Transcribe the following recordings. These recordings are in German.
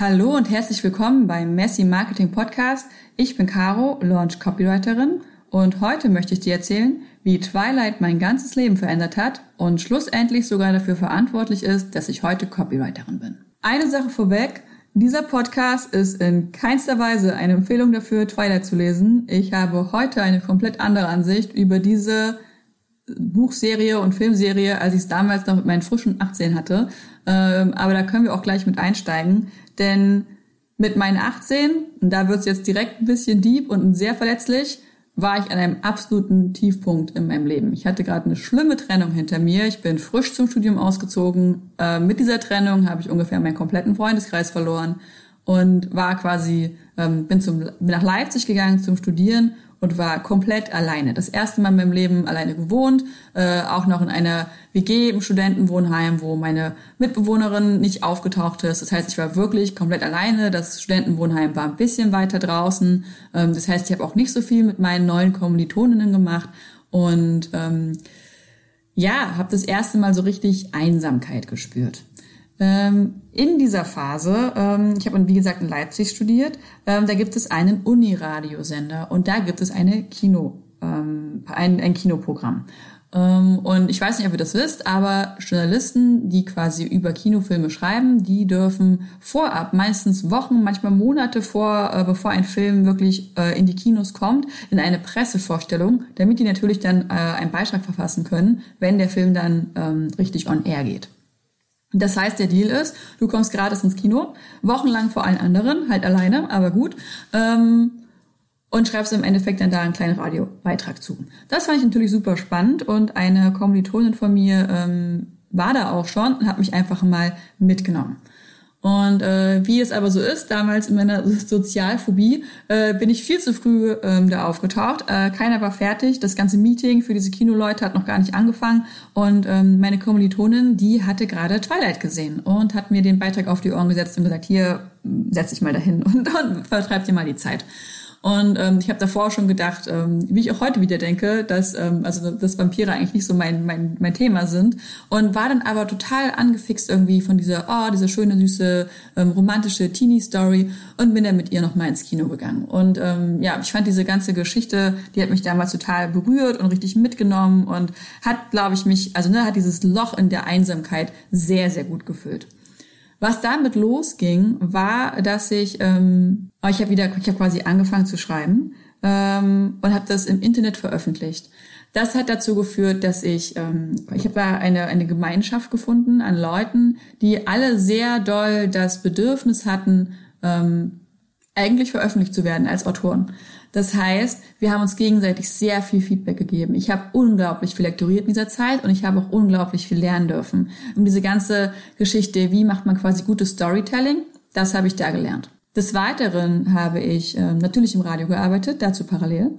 Hallo und herzlich willkommen beim Messi Marketing Podcast. Ich bin Caro, Launch Copywriterin und heute möchte ich dir erzählen, wie Twilight mein ganzes Leben verändert hat und schlussendlich sogar dafür verantwortlich ist, dass ich heute Copywriterin bin. Eine Sache vorweg, dieser Podcast ist in keinster Weise eine Empfehlung dafür, Twilight zu lesen. Ich habe heute eine komplett andere Ansicht über diese Buchserie und Filmserie, als ich es damals noch mit meinen frischen 18 hatte. Ähm, aber da können wir auch gleich mit einsteigen. Denn mit meinen 18, und da wird es jetzt direkt ein bisschen deep und sehr verletzlich, war ich an einem absoluten Tiefpunkt in meinem Leben. Ich hatte gerade eine schlimme Trennung hinter mir. Ich bin frisch zum Studium ausgezogen. Äh, mit dieser Trennung habe ich ungefähr meinen kompletten Freundeskreis verloren und war quasi, ähm, bin, zum, bin nach Leipzig gegangen zum Studieren und war komplett alleine. Das erste Mal in meinem Leben alleine gewohnt, äh, auch noch in einer WG im Studentenwohnheim, wo meine Mitbewohnerin nicht aufgetaucht ist. Das heißt, ich war wirklich komplett alleine. Das Studentenwohnheim war ein bisschen weiter draußen. Ähm, das heißt, ich habe auch nicht so viel mit meinen neuen Kommilitoninnen gemacht und ähm, ja, habe das erste Mal so richtig Einsamkeit gespürt. Ähm, in dieser Phase, ähm, ich habe wie gesagt in Leipzig studiert, ähm, da gibt es einen Uniradiosender und da gibt es eine Kino, ein, ein Kinoprogramm. Und ich weiß nicht, ob ihr das wisst, aber Journalisten, die quasi über Kinofilme schreiben, die dürfen vorab, meistens Wochen, manchmal Monate vor, äh, bevor ein Film wirklich äh, in die Kinos kommt, in eine Pressevorstellung, damit die natürlich dann äh, einen Beitrag verfassen können, wenn der Film dann richtig on air geht. Das heißt, der Deal ist, du kommst gratis ins Kino, wochenlang vor allen anderen, halt alleine, aber gut, ähm, und schreibst im Endeffekt dann da einen kleinen Radiobeitrag zu. Das fand ich natürlich super spannend und eine Kommilitonin von mir ähm, war da auch schon und hat mich einfach mal mitgenommen. Und äh, wie es aber so ist, damals in meiner Sozialphobie äh, bin ich viel zu früh ähm, da aufgetaucht. Äh, keiner war fertig. Das ganze Meeting für diese Kinoleute hat noch gar nicht angefangen. Und ähm, meine Kommilitonin, die hatte gerade Twilight gesehen und hat mir den Beitrag auf die Ohren gesetzt und gesagt, hier, setz dich mal dahin und, und vertreib dir mal die Zeit. Und ähm, ich habe davor schon gedacht, ähm, wie ich auch heute wieder denke, dass ähm, also dass Vampire eigentlich nicht so mein mein mein Thema sind und war dann aber total angefixt irgendwie von dieser oh diese schöne süße ähm, romantische Teenie Story und bin dann mit ihr noch mal ins Kino gegangen. Und ähm, ja, ich fand diese ganze Geschichte, die hat mich damals total berührt und richtig mitgenommen und hat, glaube ich, mich also ne hat dieses Loch in der Einsamkeit sehr sehr gut gefüllt. Was damit losging, war, dass ich, ähm, ich habe wieder, ich habe quasi angefangen zu schreiben ähm, und habe das im Internet veröffentlicht. Das hat dazu geführt, dass ich, ähm, ich habe da eine, eine Gemeinschaft gefunden an Leuten, die alle sehr doll das Bedürfnis hatten, ähm, eigentlich veröffentlicht zu werden als Autoren. Das heißt, wir haben uns gegenseitig sehr viel Feedback gegeben. Ich habe unglaublich viel lektoriert in dieser Zeit und ich habe auch unglaublich viel lernen dürfen. Und diese ganze Geschichte, wie macht man quasi gutes Storytelling, das habe ich da gelernt. Des Weiteren habe ich äh, natürlich im Radio gearbeitet, dazu parallel.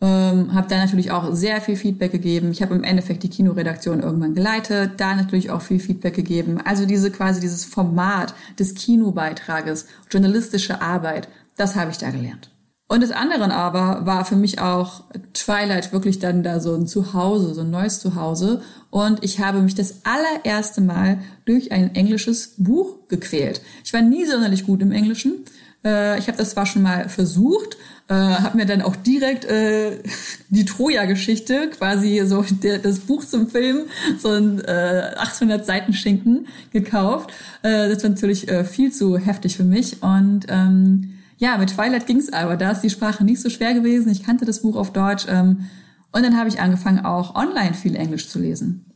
Ähm, habe da natürlich auch sehr viel Feedback gegeben. Ich habe im Endeffekt die Kinoredaktion irgendwann geleitet, da natürlich auch viel Feedback gegeben. Also diese quasi dieses Format des Kinobeitrages, journalistische Arbeit, das habe ich da gelernt. Und des anderen aber war für mich auch Twilight wirklich dann da so ein Zuhause, so ein neues Zuhause. Und ich habe mich das allererste Mal durch ein englisches Buch gequält. Ich war nie sonderlich gut im Englischen. Äh, ich habe das zwar schon mal versucht, äh, habe mir dann auch direkt äh, die Troja-Geschichte, quasi so das Buch zum Film, so ein äh, 800 Seiten Schinken gekauft. Äh, das war natürlich äh, viel zu heftig für mich und ähm, ja, mit Twilight ging's aber. Da ist die Sprache nicht so schwer gewesen. Ich kannte das Buch auf Deutsch. Ähm, und dann habe ich angefangen, auch online viel Englisch zu lesen.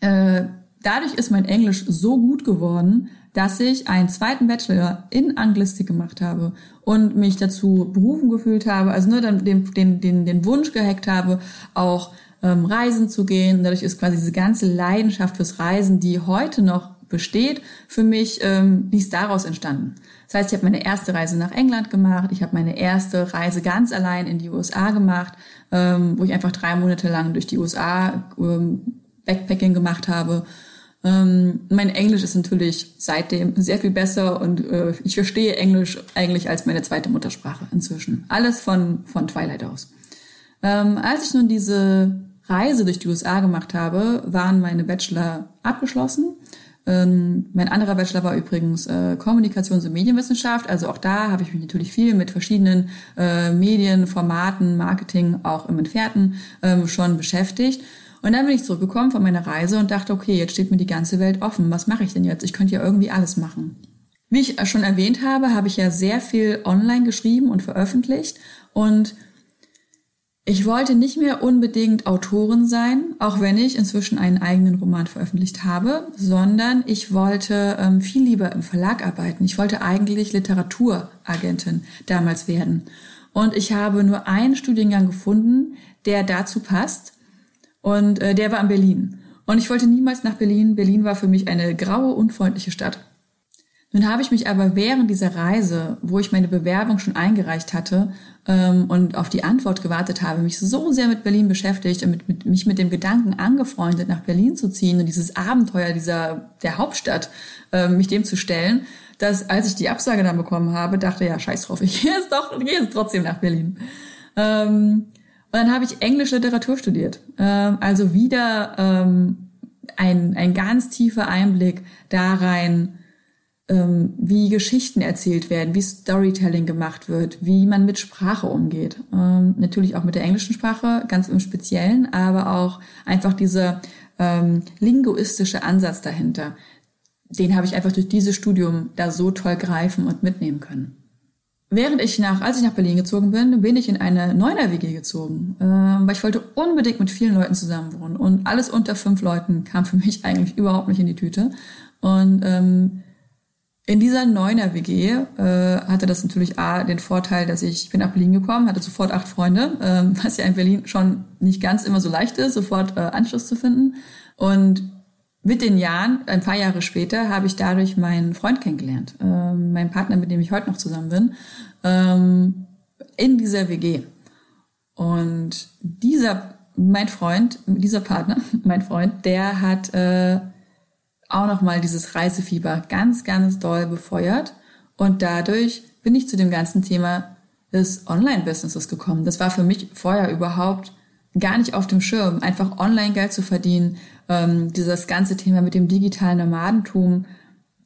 Äh, dadurch ist mein Englisch so gut geworden, dass ich einen zweiten Bachelor in Anglistik gemacht habe und mich dazu berufen gefühlt habe, also nur dann den, den, den, den Wunsch gehackt habe, auch ähm, reisen zu gehen. Dadurch ist quasi diese ganze Leidenschaft fürs Reisen, die heute noch besteht, für mich, ähm, ist daraus entstanden. Das heißt, ich habe meine erste Reise nach England gemacht, ich habe meine erste Reise ganz allein in die USA gemacht, ähm, wo ich einfach drei Monate lang durch die USA ähm, Backpacking gemacht habe. Ähm, mein Englisch ist natürlich seitdem sehr viel besser und äh, ich verstehe Englisch eigentlich als meine zweite Muttersprache inzwischen. Alles von, von Twilight aus. Ähm, als ich nun diese Reise durch die USA gemacht habe, waren meine Bachelor abgeschlossen Ähm, mein anderer Bachelor war übrigens äh, Kommunikations- und Medienwissenschaft. Also auch da habe ich mich natürlich viel mit verschiedenen äh, Medien, Formaten, Marketing, auch im Entfernten ähm, schon beschäftigt. Und dann bin ich zurückgekommen von meiner Reise und dachte, okay, jetzt steht mir die ganze Welt offen. Was mache ich denn jetzt? Ich könnte ja irgendwie alles machen. Wie ich schon erwähnt habe, habe ich ja sehr viel online geschrieben und veröffentlicht und ich wollte nicht mehr unbedingt Autorin sein, auch wenn ich inzwischen einen eigenen Roman veröffentlicht habe, sondern ich wollte ähm, viel lieber im Verlag arbeiten. Ich wollte eigentlich Literaturagentin damals werden. Und ich habe nur einen Studiengang gefunden, der dazu passt. Und äh, der war in Berlin. Und ich wollte niemals nach Berlin. Berlin war für mich eine graue, unfreundliche Stadt. Nun habe ich mich aber während dieser Reise, wo ich meine Bewerbung schon eingereicht hatte ähm, und auf die Antwort gewartet habe, mich so sehr mit Berlin beschäftigt und mit, mit, mich mit dem Gedanken angefreundet, nach Berlin zu ziehen und dieses Abenteuer dieser der Hauptstadt äh, mich dem zu stellen, dass als ich die Absage dann bekommen habe, dachte ja scheiß drauf, ich gehe jetzt doch, gehe jetzt trotzdem nach Berlin. Ähm, und dann habe ich Englisch Literatur studiert, ähm, also wieder ähm, ein ein ganz tiefer Einblick da rein ähm, wie Geschichten erzählt werden, wie Storytelling gemacht wird, wie man mit Sprache umgeht. Ähm, natürlich auch mit der englischen Sprache, ganz im Speziellen, aber auch einfach dieser ähm, linguistische Ansatz dahinter. Den habe ich einfach durch dieses Studium da so toll greifen und mitnehmen können. Während ich nach, als ich nach Berlin gezogen bin, bin ich in eine Neuner-WG gezogen, äh, weil ich wollte unbedingt mit vielen Leuten zusammen wohnen und alles unter fünf Leuten kam für mich eigentlich überhaupt nicht in die Tüte. Und ähm, in dieser Neuner WG äh, hatte das natürlich A, den Vorteil, dass ich, ich bin nach Berlin gekommen, hatte sofort acht Freunde, ähm, was ja in Berlin schon nicht ganz immer so leicht ist, sofort äh, Anschluss zu finden. Und mit den Jahren, ein paar Jahre später, habe ich dadurch meinen Freund kennengelernt, ähm, meinen Partner, mit dem ich heute noch zusammen bin, ähm, in dieser WG. Und dieser, mein Freund, dieser Partner, mein Freund, der hat äh, auch nochmal dieses Reisefieber ganz, ganz doll befeuert. Und dadurch bin ich zu dem ganzen Thema des Online-Businesses gekommen. Das war für mich vorher überhaupt gar nicht auf dem Schirm, einfach online Geld zu verdienen. Ähm, dieses ganze Thema mit dem digitalen Nomadentum,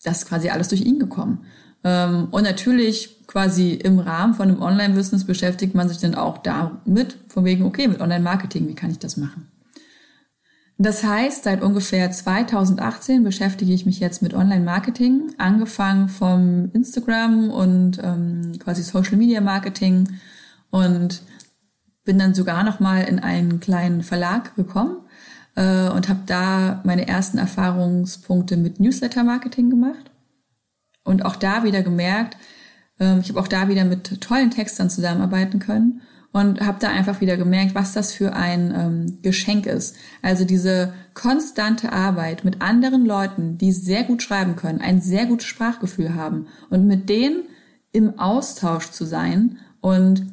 das ist quasi alles durch ihn gekommen. Ähm, und natürlich quasi im Rahmen von einem Online-Business beschäftigt man sich dann auch damit, von wegen, okay, mit Online-Marketing, wie kann ich das machen? Das heißt, seit ungefähr 2018 beschäftige ich mich jetzt mit Online-Marketing, angefangen vom Instagram und ähm, quasi Social-Media-Marketing und bin dann sogar noch mal in einen kleinen Verlag gekommen äh, und habe da meine ersten Erfahrungspunkte mit Newsletter-Marketing gemacht und auch da wieder gemerkt, äh, ich habe auch da wieder mit tollen Textern zusammenarbeiten können und habe da einfach wieder gemerkt, was das für ein ähm, Geschenk ist. Also diese konstante Arbeit mit anderen Leuten, die sehr gut schreiben können, ein sehr gutes Sprachgefühl haben und mit denen im Austausch zu sein und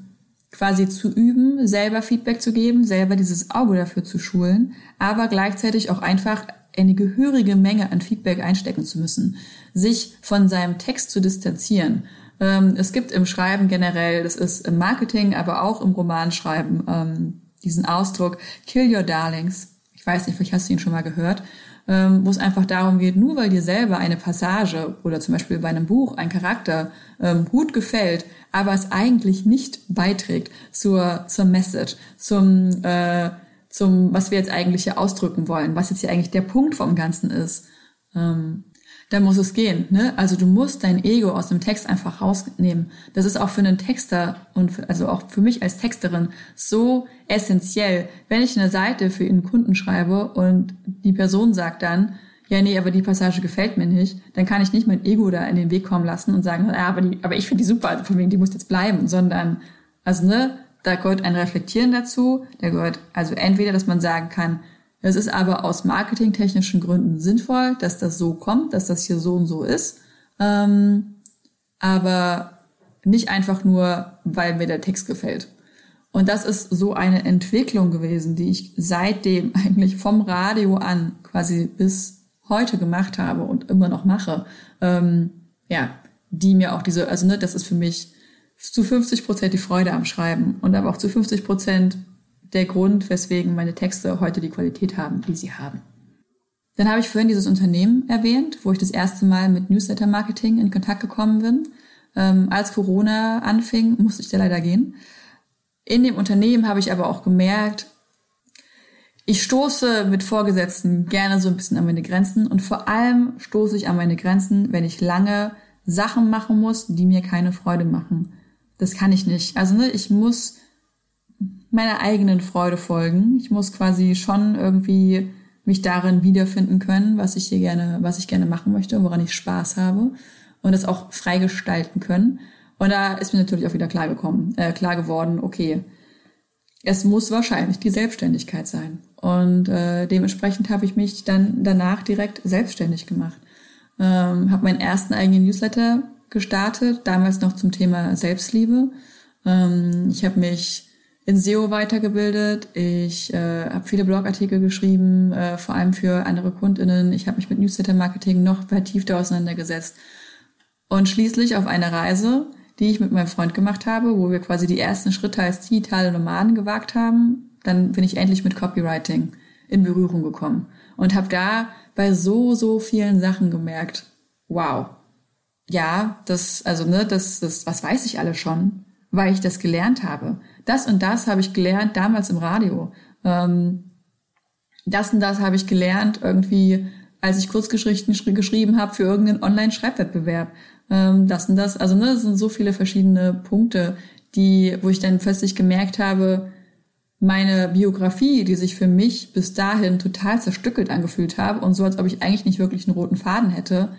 quasi zu üben, selber Feedback zu geben, selber dieses Auge dafür zu schulen, aber gleichzeitig auch einfach eine gehörige Menge an Feedback einstecken zu müssen, sich von seinem Text zu distanzieren es gibt im Schreiben generell, das ist im Marketing, aber auch im Romanschreiben, ähm, diesen Ausdruck Kill Your Darlings. Ich weiß nicht, vielleicht hast du ihn schon mal gehört, ähm, wo es einfach darum geht, nur weil dir selber eine Passage oder zum Beispiel bei einem Buch ein Charakter ähm, gut gefällt, aber es eigentlich nicht beiträgt zur, zur Message, zum, äh, zum, was wir jetzt eigentlich hier ausdrücken wollen, was jetzt hier eigentlich der Punkt vom Ganzen ist. Ähm, dann muss es gehen. Ne? Also du musst dein Ego aus dem Text einfach rausnehmen. Das ist auch für einen Texter und für, also auch für mich als Texterin so essentiell. Wenn ich eine Seite für einen Kunden schreibe und die Person sagt dann, ja, nee, aber die Passage gefällt mir nicht, dann kann ich nicht mein Ego da in den Weg kommen lassen und sagen, ja, aber, die, aber ich finde die super, also von wegen, die muss jetzt bleiben, sondern, also ne, da gehört ein Reflektieren dazu, da gehört also entweder, dass man sagen kann, es ist aber aus marketingtechnischen Gründen sinnvoll, dass das so kommt, dass das hier so und so ist. Ähm, aber nicht einfach nur, weil mir der Text gefällt. Und das ist so eine Entwicklung gewesen, die ich seitdem eigentlich vom Radio an quasi bis heute gemacht habe und immer noch mache. Ähm, ja, die mir auch diese, also ne, das ist für mich zu 50 Prozent die Freude am Schreiben und aber auch zu 50 Prozent der Grund, weswegen meine Texte heute die Qualität haben, die sie haben. Dann habe ich vorhin dieses Unternehmen erwähnt, wo ich das erste Mal mit Newsletter-Marketing in Kontakt gekommen bin. Ähm, als Corona anfing, musste ich da leider gehen. In dem Unternehmen habe ich aber auch gemerkt, ich stoße mit Vorgesetzten gerne so ein bisschen an meine Grenzen und vor allem stoße ich an meine Grenzen, wenn ich lange Sachen machen muss, die mir keine Freude machen. Das kann ich nicht. Also ne, ich muss meiner eigenen Freude folgen. Ich muss quasi schon irgendwie mich darin wiederfinden können, was ich hier gerne, was ich gerne machen möchte, woran ich Spaß habe und das auch frei gestalten können. Und da ist mir natürlich auch wieder klar gekommen, äh, klar geworden, okay, es muss wahrscheinlich die Selbstständigkeit sein. Und äh, dementsprechend habe ich mich dann danach direkt selbstständig gemacht. Ähm, habe meinen ersten eigenen Newsletter gestartet, damals noch zum Thema Selbstliebe. Ähm, ich habe mich in SEO weitergebildet. Ich äh, habe viele Blogartikel geschrieben, äh, vor allem für andere Kundinnen. Ich habe mich mit Newsletter-Marketing noch vertiefter auseinandergesetzt. Und schließlich auf eine Reise, die ich mit meinem Freund gemacht habe, wo wir quasi die ersten Schritte als digitale Nomaden gewagt haben, dann bin ich endlich mit Copywriting in Berührung gekommen und habe da bei so, so vielen Sachen gemerkt, wow, ja, das, also, ne, das, das, was weiß ich alle schon, weil ich das gelernt habe. Das und das habe ich gelernt damals im Radio. Ähm, das und das habe ich gelernt irgendwie, als ich Kurzgeschichten geschrieben habe für irgendeinen Online-Schreibwettbewerb. Ähm, das und das, also ne, das sind so viele verschiedene Punkte, die, wo ich dann plötzlich gemerkt habe, meine Biografie, die sich für mich bis dahin total zerstückelt angefühlt habe und so, als ob ich eigentlich nicht wirklich einen roten Faden hätte,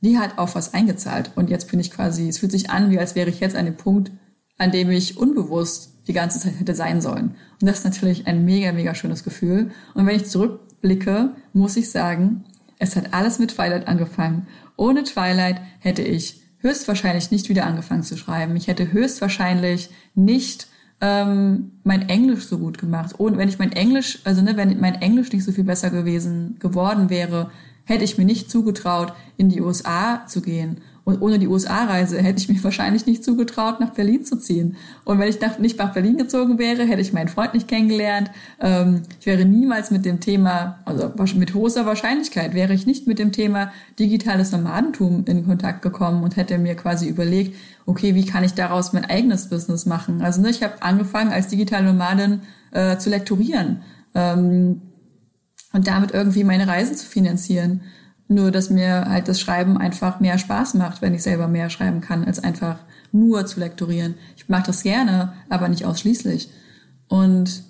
die hat auf was eingezahlt. Und jetzt bin ich quasi, es fühlt sich an, wie als wäre ich jetzt an dem Punkt, an dem ich unbewusst die ganze Zeit hätte sein sollen. Und das ist natürlich ein mega, mega schönes Gefühl. Und wenn ich zurückblicke, muss ich sagen, es hat alles mit Twilight angefangen. Ohne Twilight hätte ich höchstwahrscheinlich nicht wieder angefangen zu schreiben. Ich hätte höchstwahrscheinlich nicht ähm, mein Englisch so gut gemacht. Und wenn ich mein Englisch, also ne, wenn mein Englisch nicht so viel besser gewesen geworden wäre, hätte ich mir nicht zugetraut, in die USA zu gehen und ohne die USA-Reise hätte ich mir wahrscheinlich nicht zugetraut, nach Berlin zu ziehen. Und wenn ich nach, nicht nach Berlin gezogen wäre, hätte ich meinen Freund nicht kennengelernt. Ähm, ich wäre niemals mit dem Thema, also mit großer Wahrscheinlichkeit wäre ich nicht mit dem Thema digitales Nomadentum in Kontakt gekommen und hätte mir quasi überlegt, okay, wie kann ich daraus mein eigenes Business machen? Also ne, ich habe angefangen als digitale Nomadin äh, zu lektorieren ähm, und damit irgendwie meine Reisen zu finanzieren. Nur, dass mir halt das Schreiben einfach mehr Spaß macht, wenn ich selber mehr schreiben kann, als einfach nur zu lektorieren. Ich mache das gerne, aber nicht ausschließlich. Und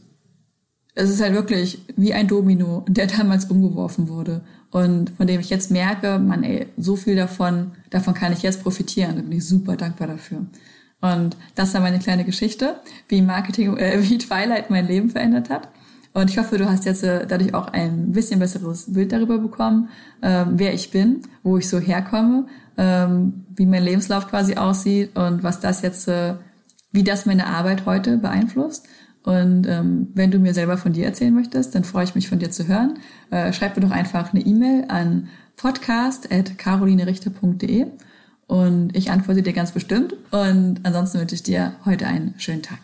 es ist halt wirklich wie ein Domino, der damals umgeworfen wurde und von dem ich jetzt merke, man, ey, so viel davon, davon kann ich jetzt profitieren. Da bin ich super dankbar dafür. Und das war meine kleine Geschichte, wie Marketing, äh, wie Twilight mein Leben verändert hat. Und ich hoffe, du hast jetzt äh, dadurch auch ein bisschen besseres Bild darüber bekommen, ähm, wer ich bin, wo ich so herkomme, ähm, wie mein Lebenslauf quasi aussieht und was das jetzt, äh, wie das meine Arbeit heute beeinflusst. Und ähm, wenn du mir selber von dir erzählen möchtest, dann freue ich mich von dir zu hören. Äh, schreib mir doch einfach eine E-Mail an podcast.carolinerichter.de und ich antworte dir ganz bestimmt. Und ansonsten wünsche ich dir heute einen schönen Tag.